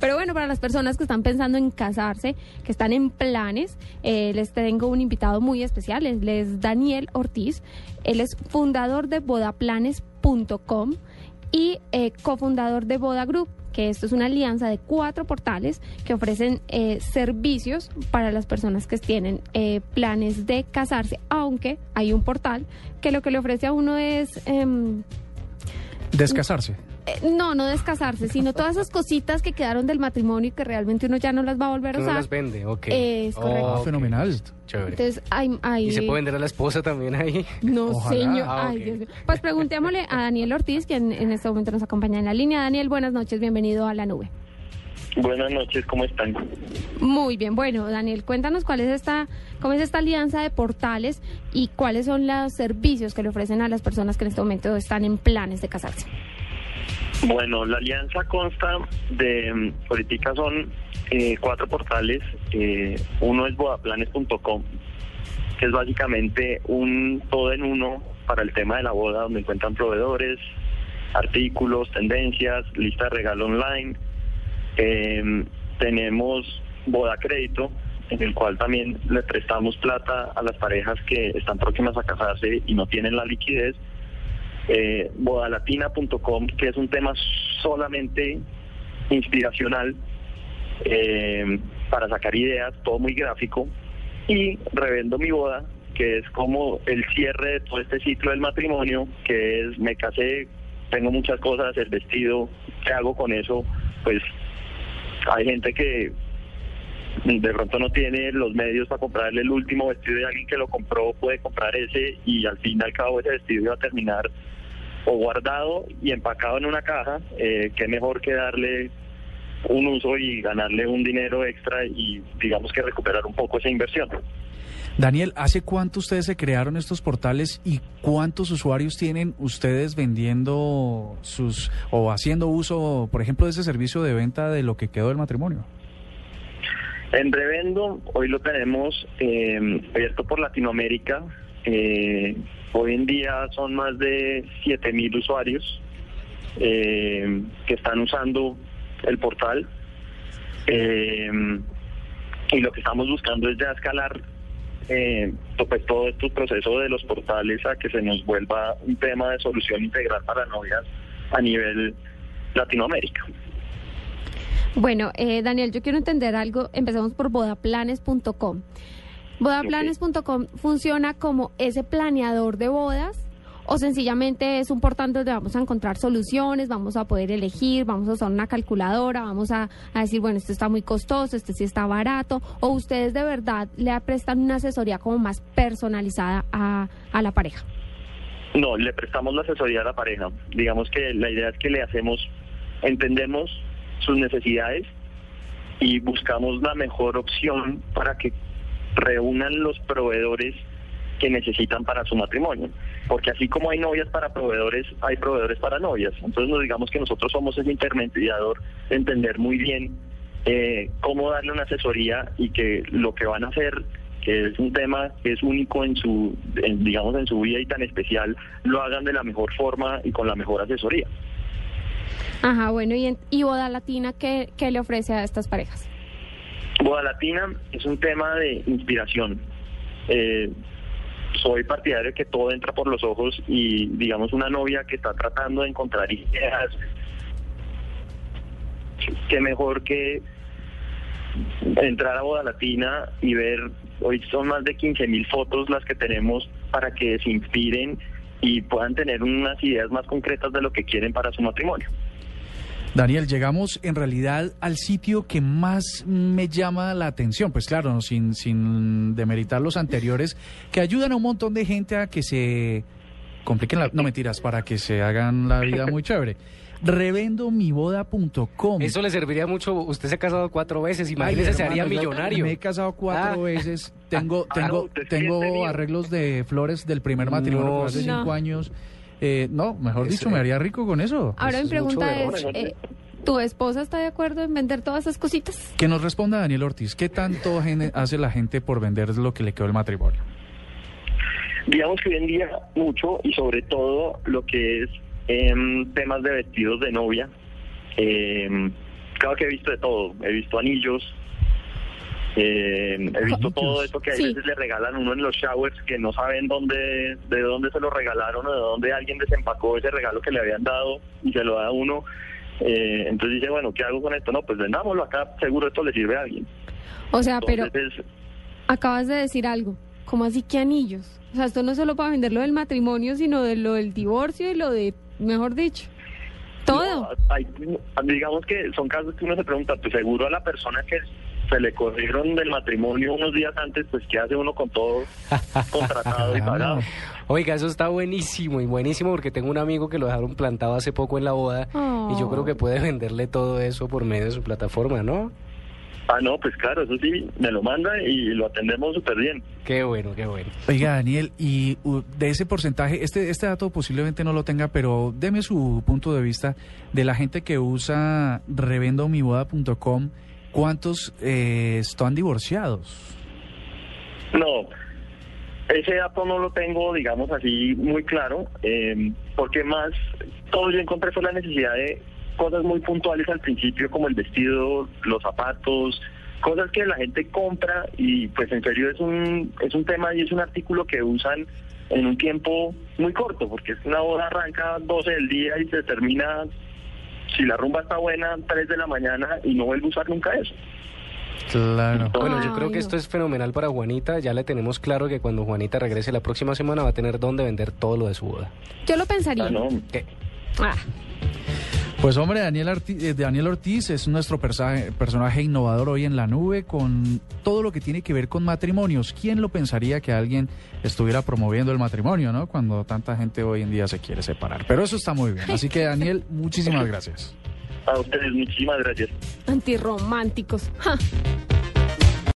Pero bueno, para las personas que están pensando en casarse, que están en planes, eh, les tengo un invitado muy especial. Él es Daniel Ortiz. Él es fundador de bodaplanes.com y eh, cofundador de Boda Group que esto es una alianza de cuatro portales que ofrecen eh, servicios para las personas que tienen eh, planes de casarse, aunque hay un portal que lo que le ofrece a uno es... em, Descasarse. No, no descasarse, sino todas esas cositas que quedaron del matrimonio y que realmente uno ya no las va a volver a Que no usar. las vende, ok. Es correcto. Ah, ok, fenomenal. Chévere. Entonces, hay, hay- ¿Y se puede vender a la esposa también ahí? No, Ojalá. señor. Ah, Ay. Dios mío. Pues preguntémosle a Daniel Ortiz, quien en este momento nos acompaña en la línea. Daniel, buenas noches, bienvenido a la nube. Buenas noches, ¿cómo están? Muy bien, bueno, Daniel, cuéntanos cuál es esta, cómo es esta alianza de portales y cuáles son los servicios que le ofrecen a las personas que en este momento están en planes de casarse. Bueno, la alianza consta de, mm, ahorita son eh, cuatro portales. eh, uno es bodaplanes.com, que es básicamente un todo en uno para el tema de la boda, donde encuentran proveedores, artículos, tendencias, lista de regalo online. Eh, tenemos Boda Crédito, en el cual también le prestamos plata a las parejas que están próximas a casarse y no tienen la liquidez. Eh, bodalatina.com, que es un tema solamente inspiracional eh, para sacar ideas, todo muy gráfico, y Revendo mi boda, que es como el cierre de todo este ciclo del matrimonio, que es me casé, tengo muchas cosas, el vestido, ¿qué hago con eso? Pues hay gente que de pronto no tiene los medios para comprarle el último vestido de alguien que lo compró, puede comprar ese y al fin y al cabo ese vestido iba a terminar o guardado y empacado en una caja, eh, qué mejor que darle un uso y ganarle un dinero extra y digamos que recuperar un poco esa inversión. Daniel, ¿hace cuánto ustedes se crearon estos portales y cuántos usuarios tienen ustedes vendiendo sus o haciendo uso, por ejemplo, de ese servicio de venta de lo que quedó del matrimonio? En Revendo, hoy lo tenemos eh, abierto por Latinoamérica. Eh, hoy en día son más de 7.000 usuarios eh, que están usando el portal. Eh, y lo que estamos buscando es ya escalar eh, pues, todo este proceso de los portales a que se nos vuelva un tema de solución integral para novias a nivel Latinoamérica. Bueno, eh, Daniel, yo quiero entender algo. Empecemos por bodaplanes.com. Bodaplanes.com funciona como ese planeador de bodas o sencillamente es un portal donde vamos a encontrar soluciones, vamos a poder elegir, vamos a usar una calculadora, vamos a, a decir, bueno, esto está muy costoso, este sí está barato, o ustedes de verdad le prestan una asesoría como más personalizada a, a la pareja. No, le prestamos la asesoría a la pareja. Digamos que la idea es que le hacemos, entendemos sus necesidades y buscamos la mejor opción para que reúnan los proveedores que necesitan para su matrimonio. Porque así como hay novias para proveedores, hay proveedores para novias. Entonces nos digamos que nosotros somos ese intermediador de entender muy bien eh, cómo darle una asesoría y que lo que van a hacer que es un tema que es único en su, en, digamos, en su vida y tan especial, lo hagan de la mejor forma y con la mejor asesoría. Ajá, bueno, y, en, y Boda Latina, ¿qué, ¿qué le ofrece a estas parejas? Boda Latina es un tema de inspiración. Eh, soy partidario de que todo entra por los ojos y, digamos, una novia que está tratando de encontrar ideas, qué mejor que entrar a Boda Latina y ver, hoy son más de 15 mil fotos las que tenemos para que se inspiren y puedan tener unas ideas más concretas de lo que quieren para su matrimonio. Daniel, llegamos en realidad al sitio que más me llama la atención, pues claro, no, sin, sin demeritar los anteriores, que ayudan a un montón de gente a que se compliquen la, no mentiras, para que se hagan la vida muy chévere. revendomiboda.com. Eso le serviría mucho. Usted se ha casado cuatro veces, imagínese, Ay, se haría millonario. Me he casado cuatro Ah. veces. Tengo, Ah, tengo, tengo arreglos de flores del primer matrimonio No, hace no. cinco años. Eh, no, mejor dicho, me haría rico con eso. Ahora Eso mi es pregunta es, eh, ¿tu esposa está de acuerdo en vender todas esas cositas? Que nos responda Daniel Ortiz. ¿Qué tanto hace la gente por vender lo que le quedó el matrimonio? Digamos que hoy en día mucho y sobre todo lo que es em, temas de vestidos de novia. Em, claro que he visto de todo. He visto anillos. Em, he visto todo esto que a Sí. veces le regalan uno en los showers que no saben dónde, de dónde se lo regalaron o de dónde alguien desempacó ese regalo que le habían dado y se lo da a uno. Eh, entonces dice, bueno, ¿qué hago con esto? No, pues vendámoslo acá, seguro esto le sirve a alguien. O sea, pero acabas de decir algo. ¿Cómo así que anillos? O sea, esto no es solo para vender lo del matrimonio, sino de lo del divorcio y lo de, mejor dicho, todo. No, hay- digamos que son casos que uno se pregunta, pues seguro a la persona que se le corrieron del matrimonio unos días antes, pues ¿qué hace uno con todo contratado y pagado? Oiga, eso está buenísimo y buenísimo porque tengo un amigo que lo dejaron plantado hace poco en la boda y yo creo que puede venderle todo eso por medio de su plataforma, ¿no? Ah, no, pues claro, eso sí, me lo manda y lo atendemos súper bien. Qué bueno, qué bueno. Oiga, Daniel, y uh, de ese porcentaje, este, este dato posiblemente no lo tenga, pero deme su punto de vista de la gente que usa revendomiboda.com, ¿cuántos eh, están divorciados? No, ese dato no lo tengo, digamos así, muy claro, eh, porque más todo yo encontré fue la necesidad de cosas muy puntuales al principio, como el vestido, los zapatos, cosas que la gente compra y pues en serio es un, es un tema y es un artículo que usan en un tiempo muy corto, porque es una boda arranca 12 del día y se termina, si la rumba está buena, 3 de la mañana y no vuelve a usar nunca eso. Claro. Bueno, yo creo que esto es fenomenal para Juanita. Ya le tenemos claro que cuando Juanita regrese la próxima semana va a tener dónde vender todo lo de su boda. Yo lo pensaría. Ah, no. ¿Qué? Ah, Pues hombre, Daniel, Arti- eh, Daniel Ortiz es nuestro personaje innovador hoy en la nube con todo lo que tiene que ver con matrimonios. ¿Quién lo pensaría que alguien estuviera promoviendo el matrimonio, no? Cuando tanta gente hoy en día se quiere separar. Pero eso está muy bien. Así que Daniel, muchísimas gracias. A ustedes muchísimas gracias. antirrománticos. Ja.